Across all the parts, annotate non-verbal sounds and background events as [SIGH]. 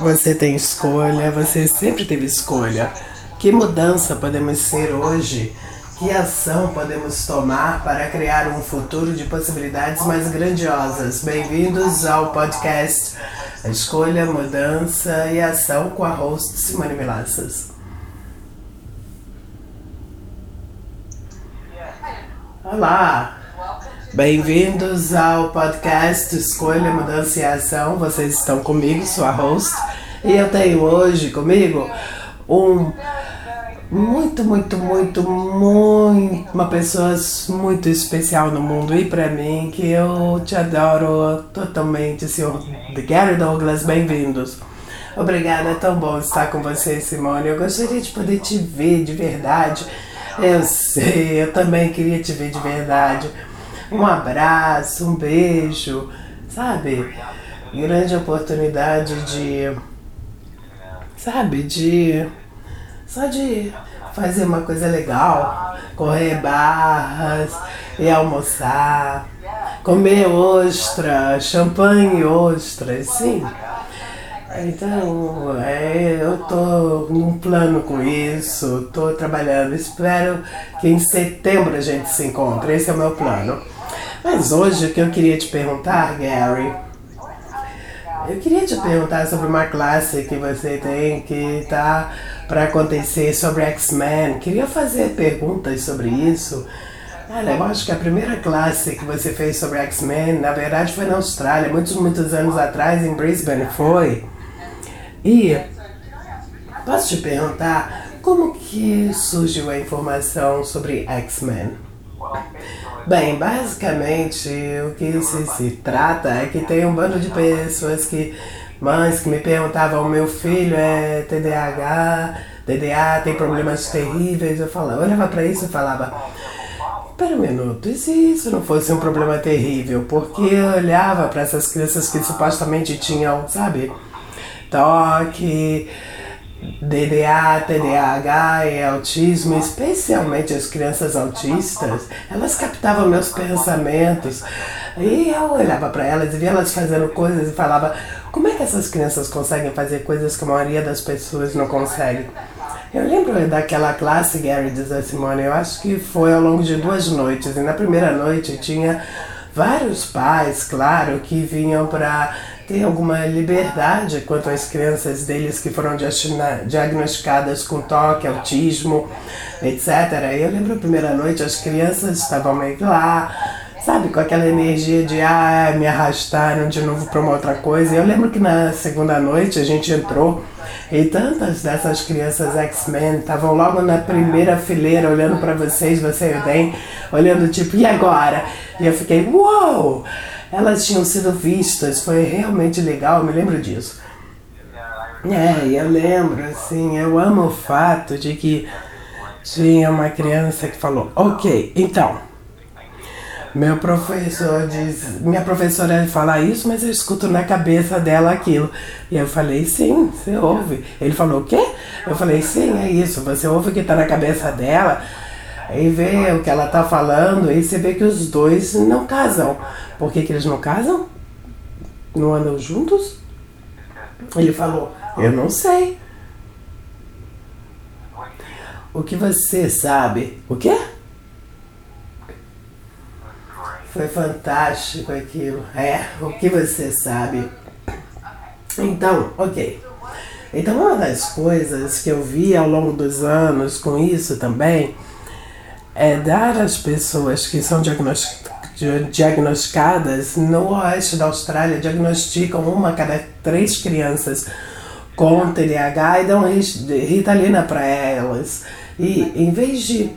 Você tem escolha, você sempre teve escolha. Que mudança podemos ser hoje? Que ação podemos tomar para criar um futuro de possibilidades mais grandiosas? Bem-vindos ao podcast Escolha, Mudança e Ação com a host Simone Milassas. Olá! Bem-vindos ao podcast Escolha, Mudança e Ação. Vocês estão comigo, sua host, e eu tenho hoje comigo um muito, muito, muito, muito uma pessoa muito especial no mundo e para mim que eu te adoro totalmente, senhor Gary Douglas. Bem-vindos. Obrigada, é tão bom estar com você, Simone. Eu gostaria de poder te ver de verdade. Eu sei, eu também queria te ver de verdade um abraço, um beijo, sabe? Grande oportunidade de, sabe, de só de fazer uma coisa legal, correr barras e almoçar, comer ostra, champanhe ostras, sim. Então, é, eu tô num plano com isso, tô trabalhando. Espero que em setembro a gente se encontre. Esse é o meu plano. Mas hoje o que eu queria te perguntar, Gary, eu queria te perguntar sobre uma classe que você tem que tá para acontecer sobre X-Men. Queria fazer perguntas sobre isso. Olha, eu acho que a primeira classe que você fez sobre X-Men, na verdade, foi na Austrália, muitos, muitos anos atrás, em Brisbane, foi. E posso te perguntar como que surgiu a informação sobre X-Men? Bem, basicamente o que se, se trata é que tem um bando de pessoas que, mães que me perguntavam, meu filho é TDAH, TDA, tem problemas terríveis. Eu falava, olhava para isso e falava, Espera um minuto, e se isso não fosse um problema terrível? Porque eu olhava para essas crianças que supostamente tinham, sabe, toque, DDA, TDAH e autismo, especialmente as crianças autistas, elas captavam meus pensamentos. E eu olhava para elas e via elas fazendo coisas e falava: como é que essas crianças conseguem fazer coisas que a maioria das pessoas não consegue? Eu lembro daquela classe, Gary, diz a Simone, eu acho que foi ao longo de duas noites. E na primeira noite tinha vários pais, claro, que vinham para alguma liberdade quanto às crianças deles que foram diagnosticadas com toque, autismo, etc. Eu lembro a primeira noite, as crianças estavam meio lá, sabe, com aquela energia de ah, me arrastaram de novo para uma outra coisa. Eu lembro que na segunda noite a gente entrou e tantas dessas crianças X-Men estavam logo na primeira fileira olhando para vocês, você e o Dan, olhando tipo, e agora? E eu fiquei, uou! Wow! Elas tinham sido vistas, foi realmente legal, eu me lembro disso. É, eu lembro, assim, eu amo o fato de que tinha uma criança que falou, ok, então, meu professor diz, minha professora fala isso, mas eu escuto na cabeça dela aquilo. E eu falei, sim, você ouve. Ele falou, o quê? Eu falei, sim, é isso, você ouve o que está na cabeça dela e vê o que ela está falando, e você vê que os dois não casam. Por que, que eles não casam? Não andam juntos? Ele falou: Eu não sei. O que você sabe? O quê? Foi fantástico aquilo. É, o que você sabe? Então, ok. Então, uma das coisas que eu vi ao longo dos anos com isso também é dar às pessoas que são diagnosticadas no oeste da Austrália diagnosticam uma cada três crianças com TDAH e dão ritalina para elas. E em vez de.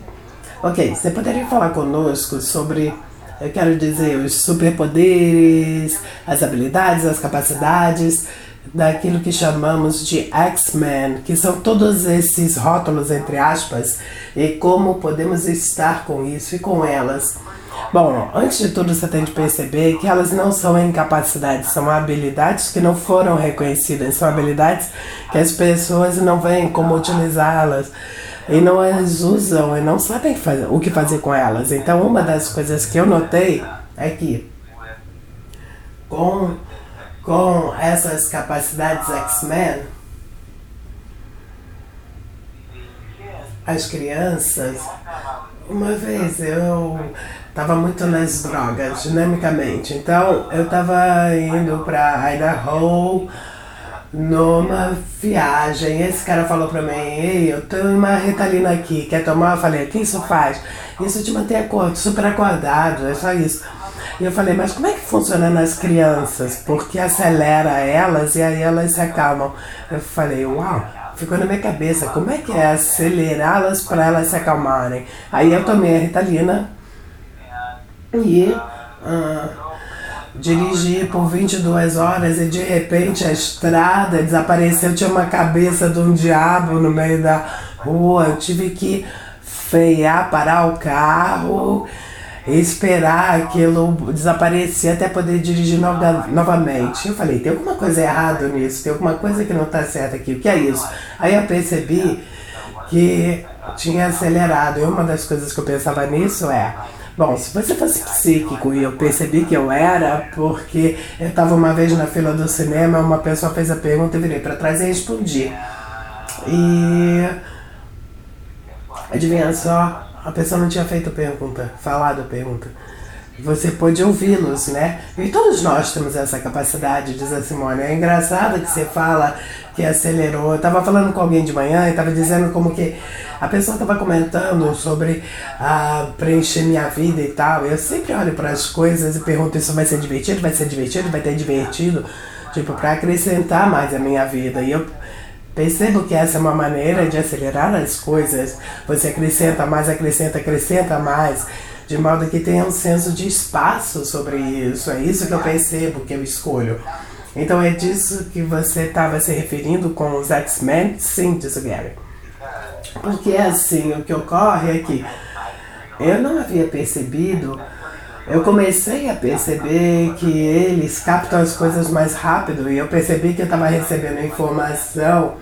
Ok, você poderia falar conosco sobre, eu quero dizer, os superpoderes, as habilidades, as capacidades daquilo que chamamos de X-Men, que são todos esses rótulos, entre aspas, e como podemos estar com isso e com elas Bom, antes de tudo você tem de perceber que elas não são incapacidades, são habilidades que não foram reconhecidas, são habilidades que as pessoas não veem como utilizá-las e não as usam e não sabem fazer, o que fazer com elas. Então, uma das coisas que eu notei é que com com essas capacidades X-Men, as crianças, uma vez eu estava muito nas drogas, dinamicamente, então eu estava indo para Idaho numa viagem. Esse cara falou pra mim, ei, eu tenho uma retalina aqui, quer tomar? Eu falei, que isso faz? Isso te mantém acordado, super acordado, é só isso. E eu falei, mas como é que funciona nas crianças? Porque acelera elas e aí elas se acalmam. Eu falei, uau, ficou na minha cabeça, como é que é acelerá-las para elas se acalmarem? Aí eu tomei a Ritalina e uh, dirigi por 22 horas e de repente a estrada desapareceu, tinha uma cabeça de um diabo no meio da rua, eu tive que frear, parar o carro esperar aquilo desaparecer até poder dirigir no, novamente. Eu falei, tem alguma coisa errada nisso, tem alguma coisa que não está certa aqui, o que é isso? Aí eu percebi que tinha acelerado. E uma das coisas que eu pensava nisso é. Bom, se você fosse psíquico e eu percebi que eu era, porque eu estava uma vez na fila do cinema, uma pessoa fez a pergunta, eu virei para trás e respondi. E adivinha só, a pessoa não tinha feito pergunta, falado a pergunta. Você pôde ouvi-los, né? E todos nós temos essa capacidade, diz a Simone. É engraçado que você fala que acelerou. Eu estava falando com alguém de manhã e estava dizendo como que a pessoa estava comentando sobre ah, preencher minha vida e tal. Eu sempre olho para as coisas e pergunto: isso vai ser divertido? Vai ser divertido? Vai ter divertido? Tipo, para acrescentar mais a minha vida. E eu Percebo que essa é uma maneira de acelerar as coisas. Você acrescenta mais, acrescenta, acrescenta mais, de modo que tenha um senso de espaço sobre isso. É isso que eu percebo que eu escolho. Então é disso que você estava se referindo com os X-Men? Sim, disse o Gary. Porque assim, o que ocorre é que eu não havia percebido eu comecei a perceber que eles captam as coisas mais rápido e eu percebi que eu estava recebendo informação.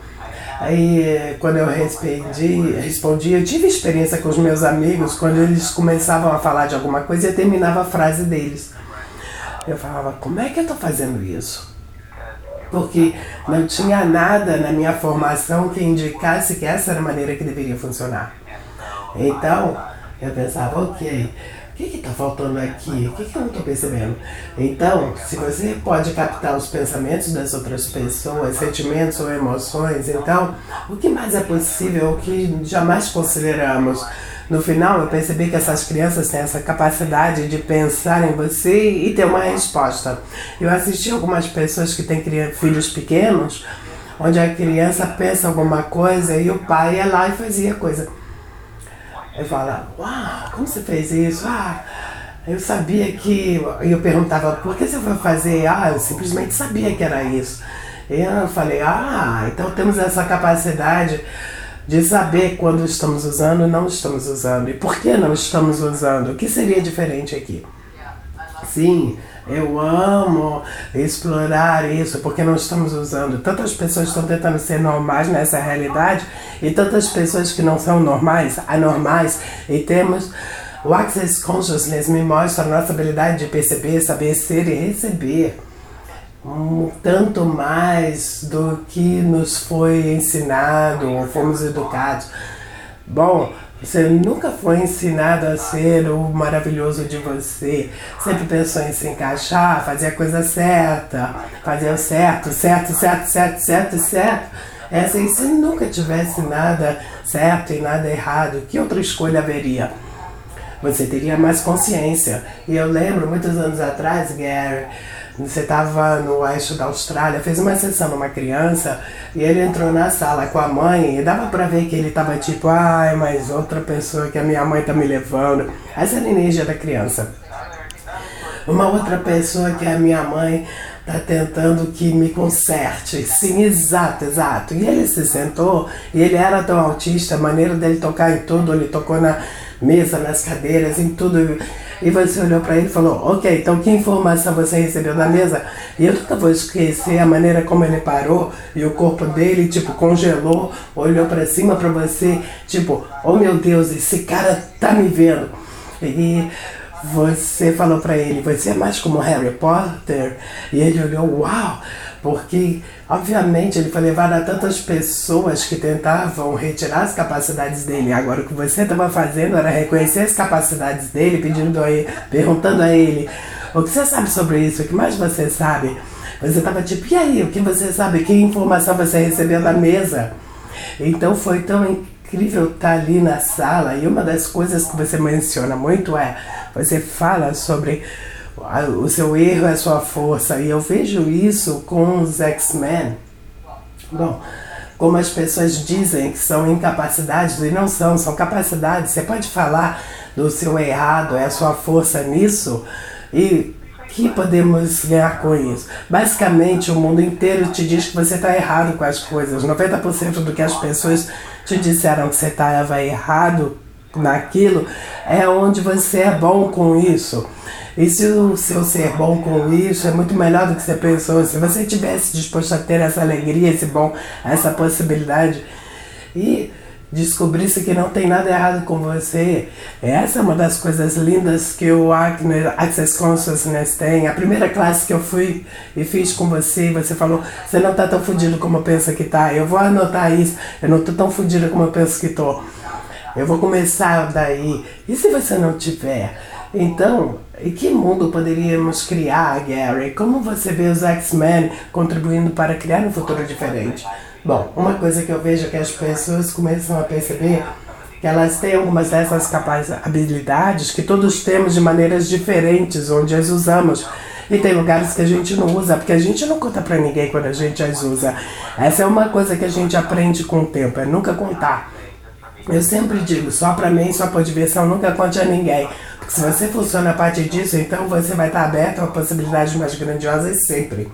Aí, quando eu respondi, respondi, eu tive experiência com os meus amigos quando eles começavam a falar de alguma coisa eu terminava a frase deles. Eu falava, como é que eu estou fazendo isso? Porque não tinha nada na minha formação que indicasse que essa era a maneira que deveria funcionar. Então, eu pensava, ok, o que está faltando aqui? O que, que eu não estou percebendo? Então, se você pode captar os pensamentos das outras pessoas, sentimentos ou emoções, então, o que mais é possível, o que jamais consideramos? No final, eu percebi que essas crianças têm essa capacidade de pensar em você e ter uma resposta. Eu assisti algumas pessoas que têm filhos pequenos, onde a criança pensa alguma coisa e o pai ia lá e fazia coisa. Eu falava, uau, como você fez isso? Ah, eu sabia que. Eu perguntava, por que você foi fazer? Ah, eu simplesmente sabia que era isso. E eu falei, ah, então temos essa capacidade de saber quando estamos usando e não estamos usando. E por que não estamos usando? O que seria diferente aqui? Sim, eu amo explorar isso porque não estamos usando. Tantas pessoas estão tentando ser normais nessa realidade e tantas pessoas que não são normais, anormais, e temos. O Access Consciousness me mostra a nossa habilidade de perceber, saber ser e receber um tanto mais do que nos foi ensinado ou fomos educados. Bom, você nunca foi ensinado a ser o maravilhoso de você. Sempre pensou em se encaixar, fazer a coisa certa, fazer o certo, certo, certo, certo, certo, certo. É assim, se nunca tivesse nada certo e nada errado, que outra escolha haveria? Você teria mais consciência. E eu lembro, muitos anos atrás, Gary, você estava no oeste da Austrália, fez uma sessão numa criança e ele entrou na sala com a mãe e dava para ver que ele estava tipo, ai, mas outra pessoa que a minha mãe tá me levando. Essa era a da criança. Uma outra pessoa que a minha mãe tá tentando que me conserte. Sim, exato, exato. E ele se sentou e ele era tão autista, a maneira dele tocar em tudo, ele tocou na mesa, nas cadeiras, em tudo. E você olhou para ele e falou: Ok, então que informação você recebeu da mesa? E eu nunca vou esquecer a maneira como ele parou e o corpo dele, tipo, congelou, olhou para cima para você, tipo, oh meu Deus, esse cara tá me vendo. E você falou para ele, você é mais como Harry Potter? E ele olhou, uau! Porque, obviamente, ele foi levado a tantas pessoas que tentavam retirar as capacidades dele. Agora, o que você estava fazendo era reconhecer as capacidades dele, pedindo a ele, perguntando a ele: o que você sabe sobre isso? O que mais você sabe? Você estava tipo, e aí, o que você sabe? Que informação você recebeu da mesa? Então foi tão incrível estar ali na sala. E uma das coisas que você menciona muito é: você fala sobre o seu erro é sua força. E eu vejo isso com os X-Men. Bom, como as pessoas dizem que são incapacidades, e não são, são capacidades. Você pode falar do seu errado, é a sua força nisso. E que podemos ganhar com isso? Basicamente, o mundo inteiro te diz que você está errado com as coisas. 90% do que as pessoas te disseram que você estava errado naquilo é onde você é bom com isso. E se o seu ser bom com isso é muito melhor do que você pensou, se você tivesse disposto a ter essa alegria, esse bom, essa possibilidade e descobrisse que não tem nada errado com você, essa é uma das coisas lindas que o Access Consciousness tem. A primeira classe que eu fui e fiz com você, você falou, você não tá tão fudido como pensa que tá. Eu vou anotar isso, eu não tô tão fudido como eu penso que tô. Eu vou começar daí. E se você não tiver? Então, em que mundo poderíamos criar, Gary? Como você vê os X-Men contribuindo para criar um futuro diferente? Bom, uma coisa que eu vejo é que as pessoas começam a perceber que elas têm algumas dessas habilidades que todos temos de maneiras diferentes, onde as usamos. E tem lugares que a gente não usa, porque a gente não conta pra ninguém quando a gente as usa. Essa é uma coisa que a gente aprende com o tempo, é nunca contar. Eu sempre digo, só pra mim, só por diversão, nunca conte a ninguém. Se você funciona a partir disso, então você vai estar aberto a possibilidades mais grandiosas sempre.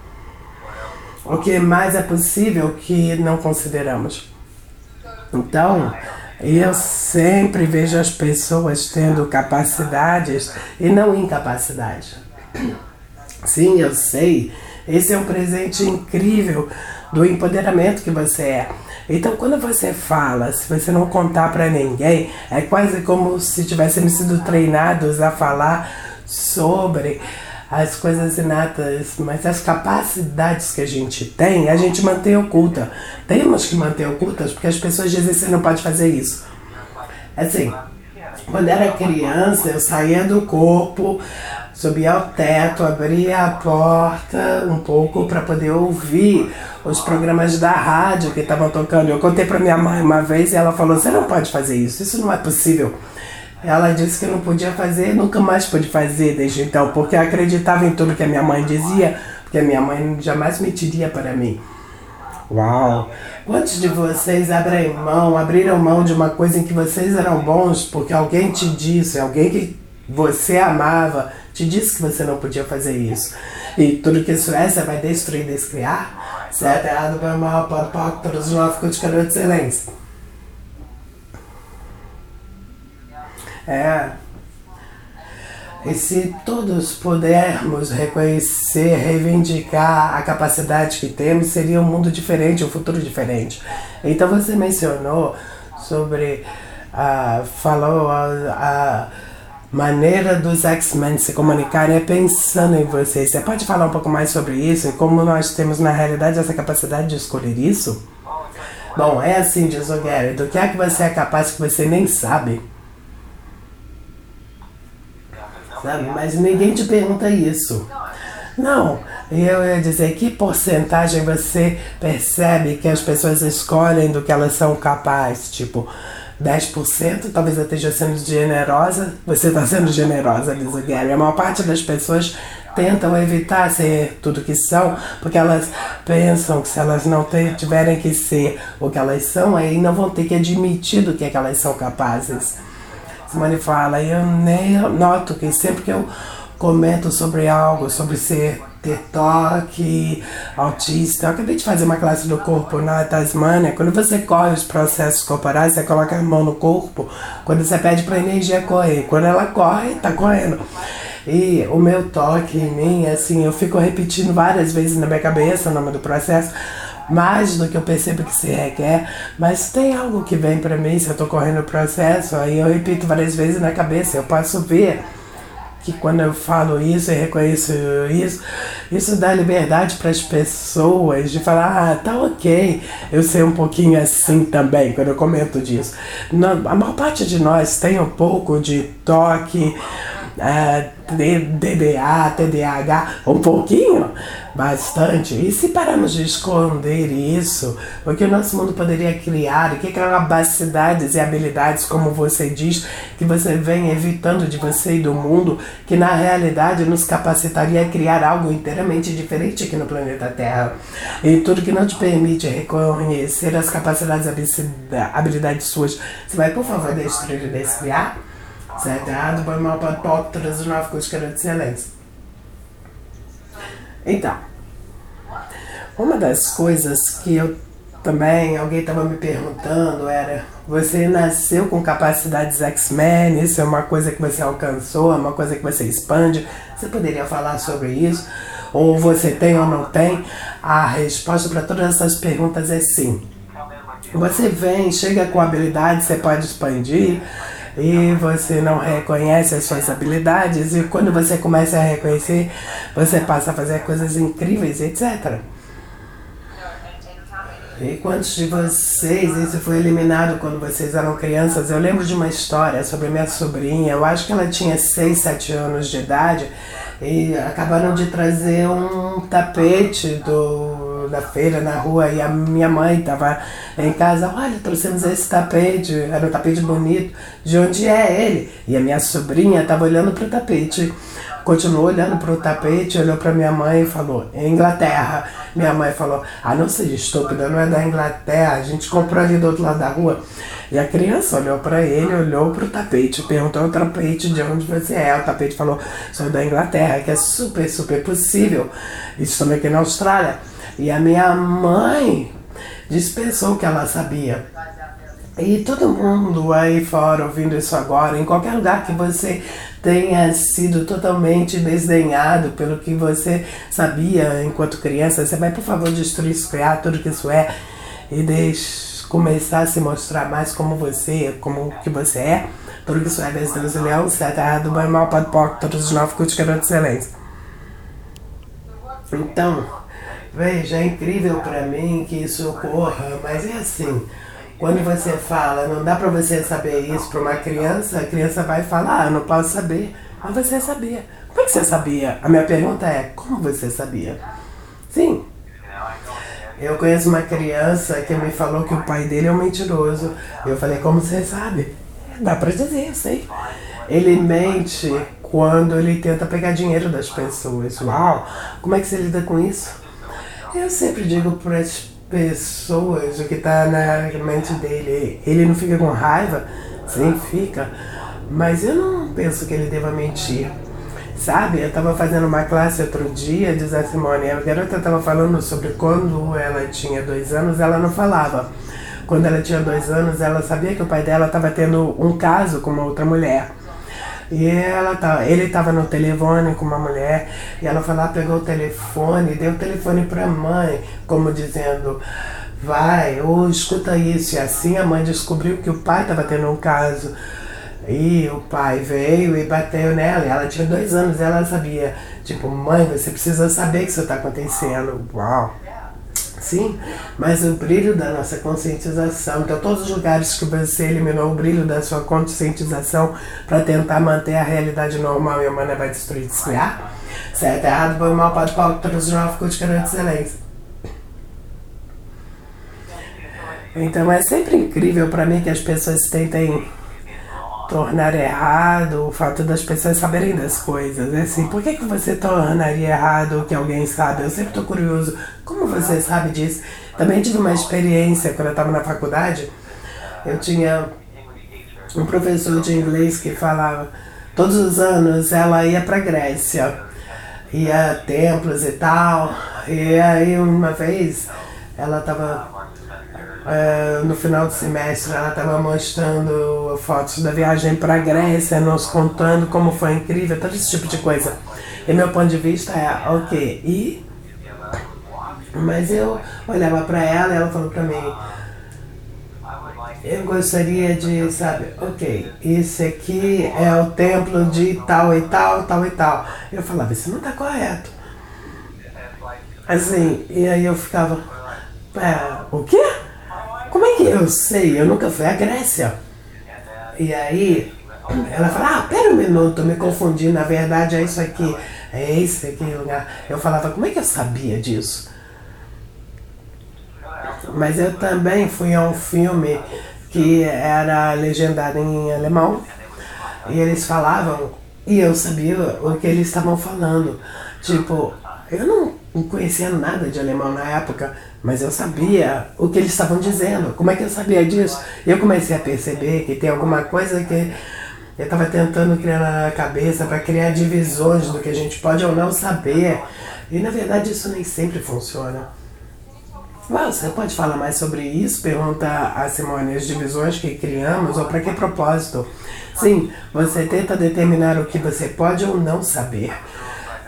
O que mais é possível que não consideramos. Então, eu sempre vejo as pessoas tendo capacidades e não incapacidades. Sim, eu sei. Esse é um presente incrível do empoderamento que você é. Então, quando você fala, se você não contar para ninguém, é quase como se tivéssemos sido treinados a falar sobre as coisas inatas, mas as capacidades que a gente tem, a gente mantém oculta. Temos que manter ocultas porque as pessoas dizem que você não pode fazer isso. Assim, quando era criança, eu saía do corpo, subia ao teto, abria a porta um pouco para poder ouvir os programas da rádio que estavam tocando. Eu contei para minha mãe uma vez e ela falou: Você não pode fazer isso, isso não é possível. Ela disse que não podia fazer, nunca mais pude fazer desde então, porque acreditava em tudo que a minha mãe dizia, porque a minha mãe jamais mentiria para mim. Uau! Quantos de vocês abrem mão, abriram mão de uma coisa em que vocês eram bons porque alguém te disse, alguém que você amava, te disse que você não podia fazer isso. E tudo que isso é, você vai destruir, descriar? Certo, errado, bem, mal, para, para, todos nós ficam de calor de excelência. É. E se todos pudermos reconhecer, reivindicar a capacidade que temos, seria um mundo diferente, um futuro diferente. Então você mencionou sobre, uh, falou a, a maneira dos X-Men se comunicarem é pensando em vocês. Você pode falar um pouco mais sobre isso e como nós temos na realidade essa capacidade de escolher isso? Bom, é assim, diz o Gary, do que é que você é capaz que você nem sabe? Sabe? Mas ninguém te pergunta isso. Não, eu ia dizer que porcentagem você percebe que as pessoas escolhem do que elas são capazes? Tipo, 10%, talvez eu esteja sendo generosa. Você está sendo generosa, o Gary. A maior parte das pessoas tentam evitar ser tudo que são, porque elas pensam que se elas não tiverem que ser o que elas são, aí não vão ter que admitir do que, é que elas são capazes. Simone fala, eu nem noto que sempre que eu comento sobre algo, sobre ser ter toque, autista. Eu acabei de fazer uma classe do corpo na Tasmânia. Quando você corre os processos corporais, você coloca a mão no corpo. Quando você pede para a energia correr, quando ela corre, tá correndo. E o meu toque em mim, assim, eu fico repetindo várias vezes na minha cabeça o nome do processo, mais do que eu percebo que se requer, mas tem algo que vem para mim se eu tô correndo o processo, aí eu repito várias vezes na cabeça, eu posso ver que quando eu falo isso e reconheço isso, isso dá liberdade para as pessoas de falar, ah, tá ok, eu sei um pouquinho assim também, quando eu comento disso. a maior parte de nós tem um pouco de toque, é, DDA, TDAH, um pouquinho, bastante. E se pararmos de esconder isso, o que o nosso mundo poderia criar, e que capacidades e habilidades, como você diz, que você vem evitando de você e do mundo, que na realidade nos capacitaria a criar algo inteiramente diferente aqui no planeta Terra. E tudo que não te permite reconhecer as capacidades e habilidades suas, você vai, por favor, destruir e descriar? Certo? Põe mal para pode trazer nove coisas que de excelência. Então, uma das coisas que eu também, alguém estava me perguntando, era: você nasceu com capacidades X-Men? Isso é uma coisa que você alcançou, é uma coisa que você expande? Você poderia falar sobre isso? Ou você tem ou não tem? A resposta para todas essas perguntas é sim. Você vem, chega com habilidade, você pode expandir e você não reconhece as suas habilidades e quando você começa a reconhecer, você passa a fazer coisas incríveis, etc. E quantos de vocês isso foi eliminado quando vocês eram crianças? Eu lembro de uma história sobre minha sobrinha, eu acho que ela tinha 6, 7 anos de idade e acabaram de trazer um tapete do, da feira na rua e a minha mãe estava em casa, olha, trouxemos esse tapete, era um tapete bonito, de onde é ele? E a minha sobrinha estava olhando para o tapete, continuou olhando para o tapete, olhou para minha mãe e falou, Inglaterra. Minha mãe falou, ah, não seja estúpida, não é da Inglaterra, a gente comprou ali do outro lado da rua. E a criança olhou para ele, olhou para o tapete, perguntou ao tapete de onde você é. O tapete falou, sou da Inglaterra, que é super, super possível. Isso também aqui na Austrália. E a minha mãe dispensou que ela sabia. E todo mundo aí fora ouvindo isso agora, em qualquer lugar que você tenha sido totalmente desdenhado pelo que você sabia enquanto criança, você vai, por favor, destruir, criar tudo que isso é e deixe começar a se mostrar mais como você, como que você é. Tudo que isso é, Deus, Deus e Leão, Seta, do bem, mal, pode, todos os nove cultos que excelência. Então, veja, é incrível para mim que isso ocorra, mas é assim. Quando você fala, não dá para você saber isso para uma criança, a criança vai falar, ah, não posso saber. Mas você sabia. Como é que você sabia? A minha pergunta é, como você sabia? Sim. Eu conheço uma criança que me falou que o pai dele é um mentiroso. Eu falei, como você sabe? Dá para dizer, eu sei. Ele mente quando ele tenta pegar dinheiro das pessoas. Uau! Como é que você lida com isso? Eu sempre digo para as pessoas o que está na mente dele. Ele não fica com raiva? Sim, fica. Mas eu não penso que ele deva mentir. Sabe, eu estava fazendo uma classe outro dia, diz a Simone, a garota estava falando sobre quando ela tinha dois anos, ela não falava. Quando ela tinha dois anos, ela sabia que o pai dela estava tendo um caso com uma outra mulher. E ela tá, ele estava no telefone com uma mulher e ela foi lá, pegou o telefone, deu o telefone para a mãe, como dizendo, vai, ou escuta isso. E assim a mãe descobriu que o pai estava tendo um caso. E o pai veio e bateu nela. E ela tinha dois anos ela sabia. Tipo, mãe, você precisa saber que isso está acontecendo. Uau! Sim, mas o brilho da nossa conscientização. Então, todos os lugares que você eliminou o brilho da sua conscientização para tentar manter a realidade normal e humana vai destruir, descriar. Certo, errado, bom, mal, pode, os nove de de excelência. Então, é sempre incrível para mim que as pessoas tentem tornar errado o fato das pessoas saberem das coisas. É assim, por que, que você tornaria errado o que alguém sabe? Eu sempre estou curioso. Como você sabe disso? Também tive uma experiência quando eu estava na faculdade. Eu tinha um professor de inglês que falava todos os anos ela ia para Grécia, ia a templos e tal. E aí uma vez ela estava Uh, no final do semestre ela estava mostrando fotos da viagem para a Grécia, nos contando como foi incrível, todo esse tipo de coisa. E meu ponto de vista é, ok, e? Mas eu olhava para ela e ela falou para mim, eu gostaria de, sabe, ok, esse aqui é o templo de tal e tal, tal e tal. Eu falava, isso não está correto. Assim, e aí eu ficava, é, o quê? Como é que eu sei? Eu nunca fui à Grécia. E aí ela fala, ah, pera um minuto, me confundi, na verdade é isso aqui, é esse aqui lugar. Eu falava, como é que eu sabia disso? Mas eu também fui a um filme que era legendado em alemão e eles falavam e eu sabia o que eles estavam falando. Tipo, eu não conhecia nada de alemão na época, mas eu sabia o que eles estavam dizendo. Como é que eu sabia disso? Eu comecei a perceber que tem alguma coisa que eu estava tentando criar na cabeça para criar divisões do que a gente pode ou não saber. E na verdade isso nem sempre funciona. você pode falar mais sobre isso? Pergunta a Simone, as divisões que criamos ou para que propósito? Sim, você tenta determinar o que você pode ou não saber.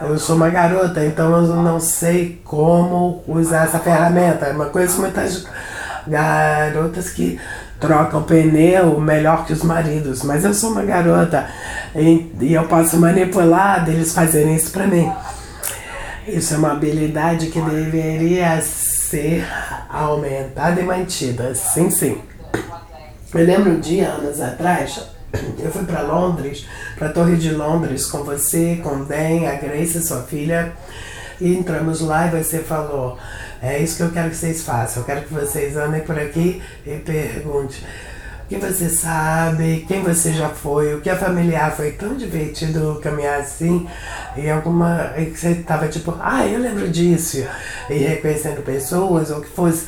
Eu sou uma garota, então eu não sei como usar essa ferramenta. É uma coisa que muitas garotas que trocam pneu melhor que os maridos, mas eu sou uma garota e, e eu posso manipular deles fazerem isso para mim. Isso é uma habilidade que deveria ser aumentada e mantida. Sim, sim. Eu lembro um dia, anos atrás, eu fui para Londres, para a Torre de Londres, com você, com Dan, a Grace, sua filha, e entramos lá e você falou: é isso que eu quero que vocês façam. Eu quero que vocês andem por aqui e perguntem o que você sabe, quem você já foi, o que é familiar. Foi tão divertido caminhar assim e alguma. E você tava tipo, ah, eu lembro disso. E reconhecendo pessoas, ou que fosse.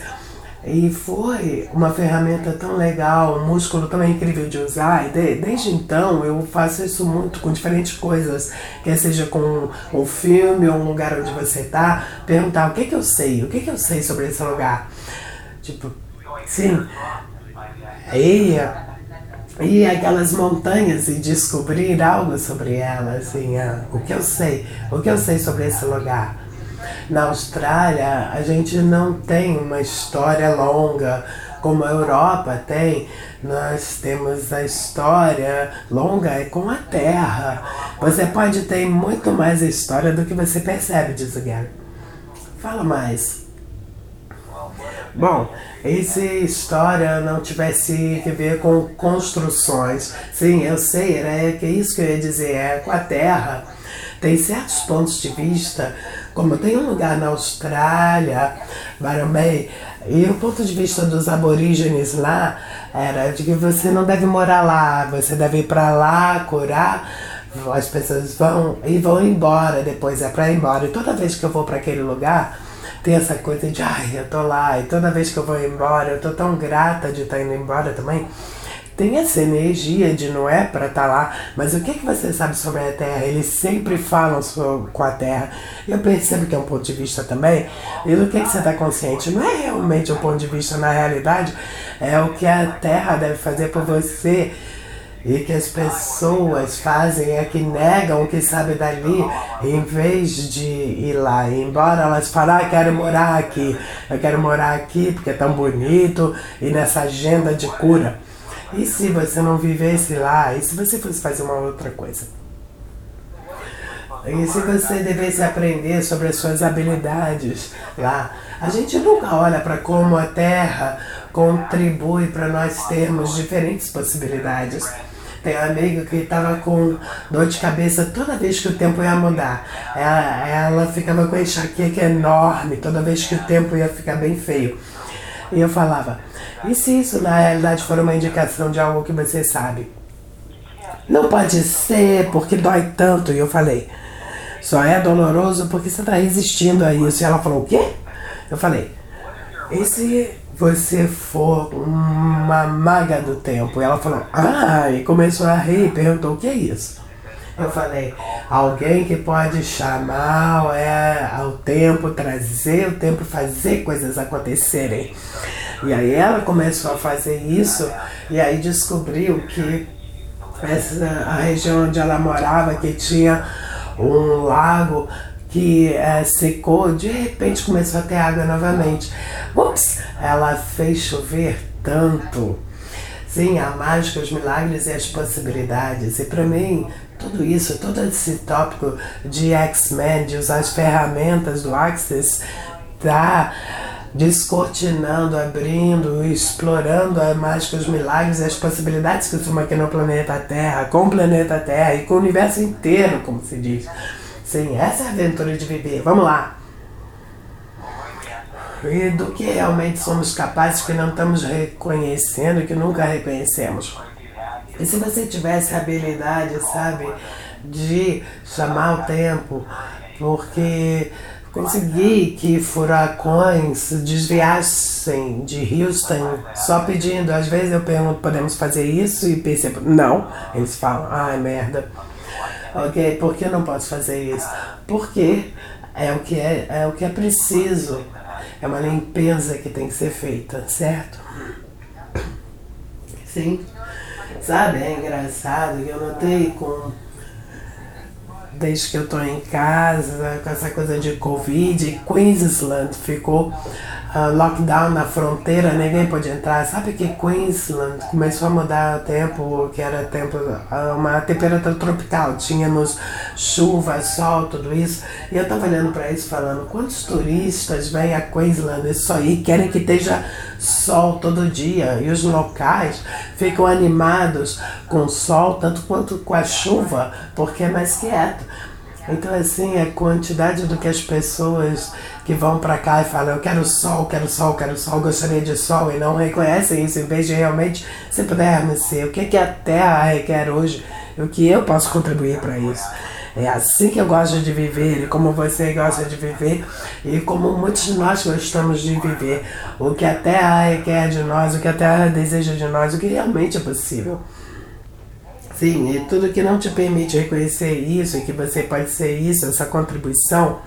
E foi uma ferramenta tão legal, um músculo tão incrível de usar. E de, desde então eu faço isso muito com diferentes coisas, quer seja com um filme ou um lugar onde você está, perguntar o que, que eu sei, o que, que eu sei sobre esse lugar. Tipo, sim. E, e aquelas montanhas e descobrir algo sobre elas, assim, ah, o que eu sei, o que eu sei sobre esse lugar. Na Austrália, a gente não tem uma história longa como a Europa tem. Nós temos a história longa é com a Terra. Você pode ter muito mais história do que você percebe, diz o Gary. Fala mais. Bom, e se história não tivesse que ver com construções? Sim, eu sei, era que isso que eu ia dizer, é com a Terra. Tem certos pontos de vista como tem um lugar na Austrália, Barambay, e o ponto de vista dos aborígenes lá era de que você não deve morar lá, você deve ir para lá curar. As pessoas vão e vão embora depois, é para ir embora. E toda vez que eu vou para aquele lugar, tem essa coisa de, ai, eu tô lá. E toda vez que eu vou embora, eu tô tão grata de estar tá indo embora também tem essa energia de Noé para estar tá lá, mas o que, que você sabe sobre a Terra? Eles sempre falam sobre, com a Terra. Eu percebo que é um ponto de vista também. E do que, que você está consciente? Não é realmente um ponto de vista na realidade, é o que a Terra deve fazer por você. E que as pessoas fazem é que negam o que sabe dali, em vez de ir lá. E embora elas falem, ah, quero morar aqui, eu quero morar aqui porque é tão bonito, e nessa agenda de cura. E se você não vivesse lá? E se você fosse fazer uma outra coisa? E se você devesse aprender sobre as suas habilidades lá? A gente nunca olha para como a Terra contribui para nós termos diferentes possibilidades. Tem um amigo que estava com dor de cabeça toda vez que o tempo ia mudar. Ela, ela ficava com enxaqueca enorme toda vez que o tempo ia ficar bem feio. E eu falava, e se isso na realidade for uma indicação de algo que você sabe? Não pode ser porque dói tanto. E eu falei, só é doloroso porque você está resistindo a isso. E ela falou, o quê? Eu falei, e se você for uma maga do tempo? E ela falou, ah, e começou a rir perguntou, o que é isso? Eu falei, alguém que pode chamar é, ao tempo, trazer o tempo, fazer coisas acontecerem. E aí ela começou a fazer isso e aí descobriu que essa, a região onde ela morava, que tinha um lago que é, secou, de repente começou a ter água novamente. Ups! Ela fez chover tanto Sim, a mágica, os milagres e as possibilidades. E para mim, tudo isso, todo esse tópico de X-Men, de usar as ferramentas do Access, tá descortinando, abrindo, explorando a mágica, os milagres e as possibilidades que estão aqui no planeta Terra, com o planeta Terra e com o universo inteiro, como se diz. Sim, essa é a aventura de viver. Vamos lá! E do que realmente somos capazes que não estamos reconhecendo, que nunca reconhecemos. E se você tivesse a habilidade, sabe, de chamar o tempo, porque consegui que furacões desviassem de Houston só pedindo. Às vezes eu pergunto, podemos fazer isso? E percebo, não. Eles falam, ai merda. Ok, por que eu não posso fazer isso? Porque é o que é, é o que é preciso. É uma limpeza que tem que ser feita, certo? Sim. Sabe, é engraçado que eu notei com desde que eu tô em casa, com essa coisa de Covid, Queensland ficou uh, lockdown na fronteira, ninguém pode entrar. Sabe que Queensland começou a mudar o tempo, que era tempo, uh, uma temperatura tropical, tínhamos chuva, sol, tudo isso. E eu tava olhando para isso falando, quantos turistas vêm a Queensland isso aí querem que esteja sol todo dia e os locais ficam animados com sol tanto quanto com a chuva, porque é mais quieto. Então, assim, a quantidade do que as pessoas que vão para cá e falam, eu quero sol, quero sol, quero sol, gostaria de sol, e não reconhecem isso, em vez de realmente se pudermos ser, o que, que a Terra requer hoje, o que eu posso contribuir para isso. É assim que eu gosto de viver, e como você gosta de viver, e como muitos de nós gostamos de viver. O que a Terra requer de nós, o que a Terra deseja de nós, o que realmente é possível. Sim, e tudo que não te permite reconhecer isso, e que você pode ser isso, essa contribuição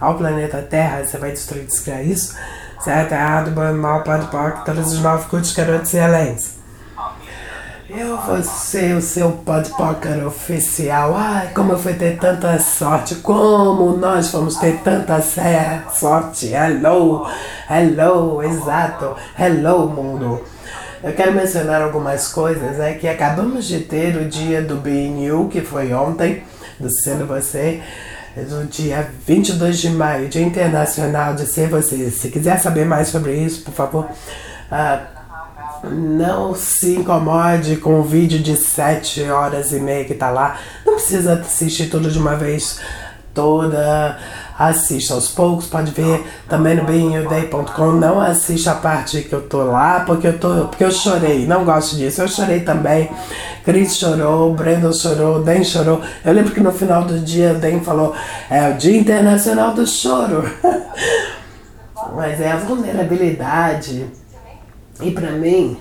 ao planeta Terra, você vai destruir, isso, certo, errado, bom, mal, pode, todos os nove cultos, garotos e além. Eu vou ser o seu podpoker oficial. Ai, como eu fui ter tanta sorte. Como nós fomos ter tanta sorte. Hello, hello, exato. Hello, mundo. Eu quero mencionar algumas coisas, é que acabamos de ter o dia do BNU, que foi ontem, do Sendo Você, no dia 22 de maio, Dia Internacional de Ser Você. Se quiser saber mais sobre isso, por favor, uh, não se incomode com o vídeo de 7 horas e meia que tá lá. Não precisa assistir tudo de uma vez toda assista aos poucos, pode ver também no beinyoday.com. Não assista a parte que eu tô lá, porque eu tô, porque eu chorei, não gosto disso. Eu chorei também. Cris chorou, Brandon chorou, Dan chorou. Eu lembro que no final do dia o Dan falou: é o Dia Internacional do Choro. [LAUGHS] Mas é a vulnerabilidade. E para mim,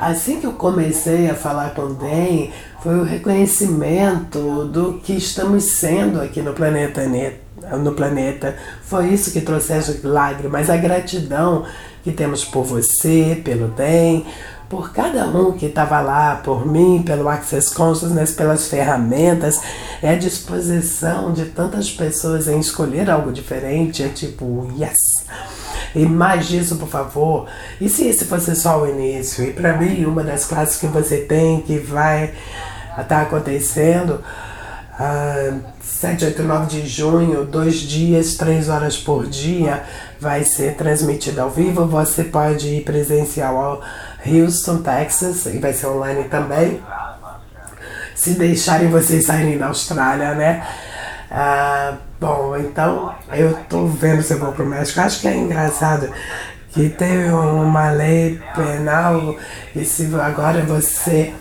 assim que eu comecei a falar com o Dan, foi o reconhecimento do que estamos sendo aqui no planeta Neto no planeta. Foi isso que trouxe as lágrimas, a gratidão que temos por você, pelo bem, por cada um que estava lá, por mim, pelo Access Consciousness, pelas ferramentas, é a disposição de tantas pessoas em escolher algo diferente, é tipo, yes! E mais disso, por favor. E se esse fosse só o início? E para mim, uma das classes que você tem que vai estar tá acontecendo, uh, 7, 8, 9 de junho, dois dias, três horas por dia, vai ser transmitido ao vivo. Você pode ir presencial ao Houston, Texas, e vai ser online também. Se deixarem vocês saírem da Austrália, né? Ah, bom, então eu tô vendo se eu vou pro México. Acho que é engraçado que teve uma lei penal e se agora você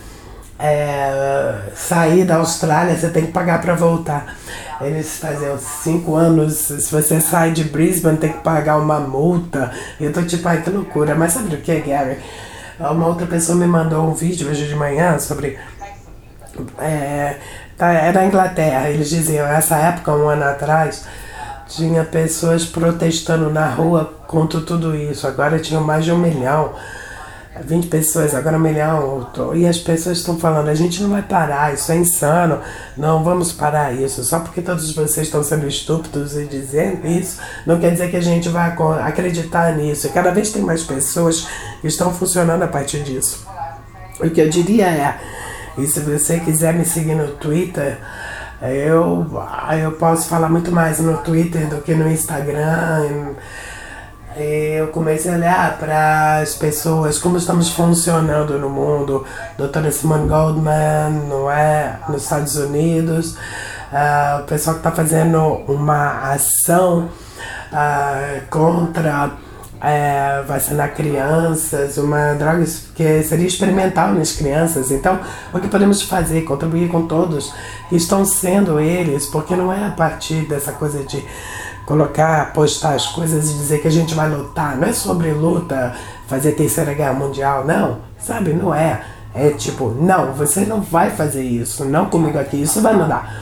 é, sair da Austrália, você tem que pagar para voltar. Eles faziam cinco anos, se você sai de Brisbane, tem que pagar uma multa. Eu tô tipo, ai que loucura. Mas sabe o que, Gary? Uma outra pessoa me mandou um vídeo hoje de manhã sobre. É, tá, a Inglaterra. Eles diziam, essa época, um ano atrás, tinha pessoas protestando na rua contra tudo isso. Agora tinham mais de um milhão. 20 pessoas, agora um milhão. E as pessoas estão falando, a gente não vai parar, isso é insano. Não vamos parar isso. Só porque todos vocês estão sendo estúpidos e dizendo isso, não quer dizer que a gente vai acreditar nisso. E cada vez tem mais pessoas que estão funcionando a partir disso. O que eu diria é, e se você quiser me seguir no Twitter, eu, eu posso falar muito mais no Twitter do que no Instagram. Eu comecei a olhar para as pessoas, como estamos funcionando no mundo. Doutora Simone Goldman, não é? Nos Estados Unidos. Uh, o pessoal que está fazendo uma ação uh, contra é, vacinar crianças, uma droga que seria experimental nas crianças. Então, o que podemos fazer? Contribuir com todos que estão sendo eles, porque não é a partir dessa coisa de colocar, postar as coisas e dizer que a gente vai lutar. Não é sobre luta, fazer terceira guerra mundial, não. Sabe? Não é. É tipo, não, você não vai fazer isso, não comigo aqui, isso vai mudar.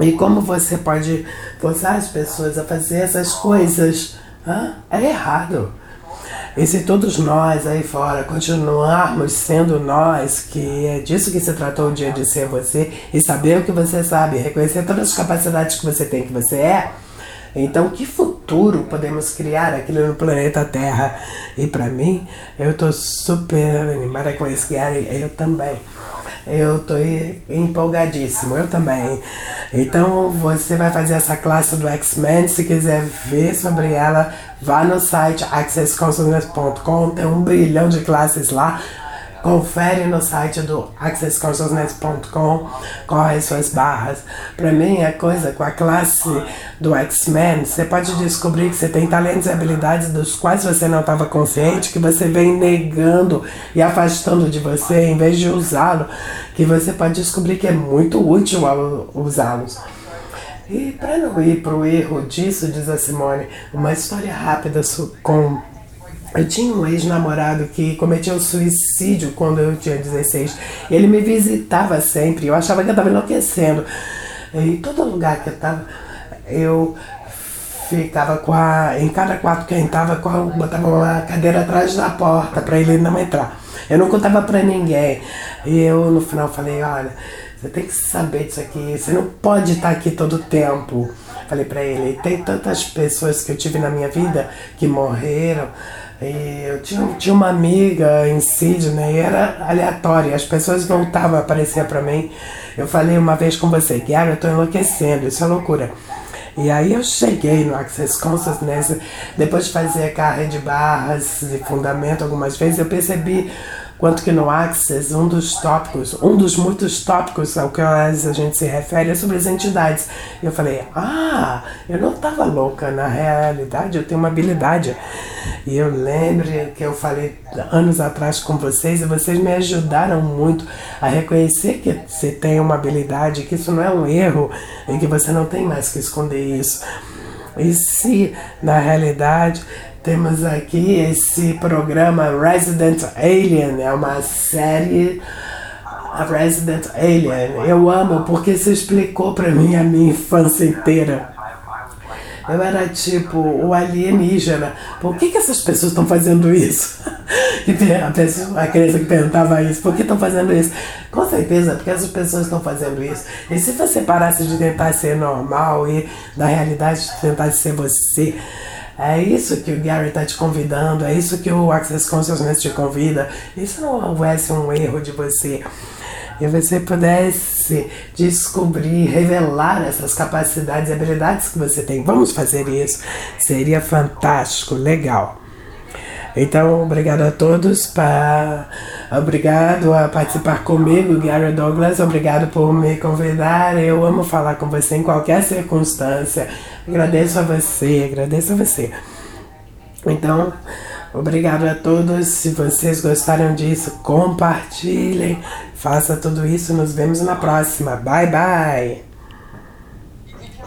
E como você pode forçar as pessoas a fazer essas coisas? Hã? É errado. E se todos nós aí fora continuarmos sendo nós, que é disso que se tratou o dia de ser você, e saber o que você sabe, reconhecer todas as capacidades que você tem, que você é, então que futuro podemos criar aqui no planeta Terra? E para mim, eu tô super animada com esse Gary, eu também. Eu tô empolgadíssimo, eu também. Então você vai fazer essa classe do X-Men. Se quiser ver sobre ela, vá no site accessconsciousness.com. Tem um brilhão de classes lá. Confere no site do accessconsciousness.com, corre suas barras. Para mim, é coisa com a classe do X-Men, você pode descobrir que você tem talentos e habilidades dos quais você não estava consciente, que você vem negando e afastando de você em vez de usá-lo, que você pode descobrir que é muito útil usá-los. E para não ir para o erro disso, diz a Simone, uma história rápida com eu tinha um ex-namorado que cometeu suicídio quando eu tinha 16. Ele me visitava sempre. Eu achava que eu estava enlouquecendo. Em todo lugar que eu estava, eu ficava com a. Em cada quarto que eu entrava, botava uma cadeira atrás da porta para ele não entrar. Eu não contava para ninguém. E eu no final falei: olha, você tem que saber disso aqui. Você não pode estar aqui todo o tempo. Falei para ele: tem tantas pessoas que eu tive na minha vida que morreram. E eu tinha, tinha uma amiga em Sydney, era aleatória, as pessoas voltavam a aparecer para mim. Eu falei uma vez com você, ah, eu tô enlouquecendo, isso é loucura. E aí eu cheguei no Access Consciousness, depois de fazer carga de barras de fundamento algumas vezes, eu percebi Quanto que no Access, um dos tópicos, um dos muitos tópicos ao que a gente se refere é sobre as entidades. E eu falei, ah, eu não estava louca, na realidade eu tenho uma habilidade. E eu lembro que eu falei anos atrás com vocês e vocês me ajudaram muito a reconhecer que você tem uma habilidade, que isso não é um erro e que você não tem mais que esconder isso. E se na realidade temos aqui esse programa Resident Alien, é uma série Resident Alien. Eu amo porque você explicou para mim a minha infância inteira. Eu era tipo o alienígena. Por que, que essas pessoas estão fazendo isso? [LAUGHS] E a, pessoa, a criança que perguntava isso, por que estão fazendo isso? Com certeza, porque essas pessoas estão fazendo isso. E se você parasse de tentar ser normal e na realidade tentar ser você, é isso que o Gary está te convidando, é isso que o Access Consciousness te convida. Isso não houvesse um erro de você e você pudesse descobrir, revelar essas capacidades e habilidades que você tem. Vamos fazer isso. Seria fantástico, legal. Então, obrigado a todos, pra... obrigado a participar comigo, Gary Douglas, obrigado por me convidar. Eu amo falar com você em qualquer circunstância. Agradeço a você, agradeço a você. Então, obrigado a todos. Se vocês gostaram disso, compartilhem, faça tudo isso. Nos vemos na próxima. Bye, bye!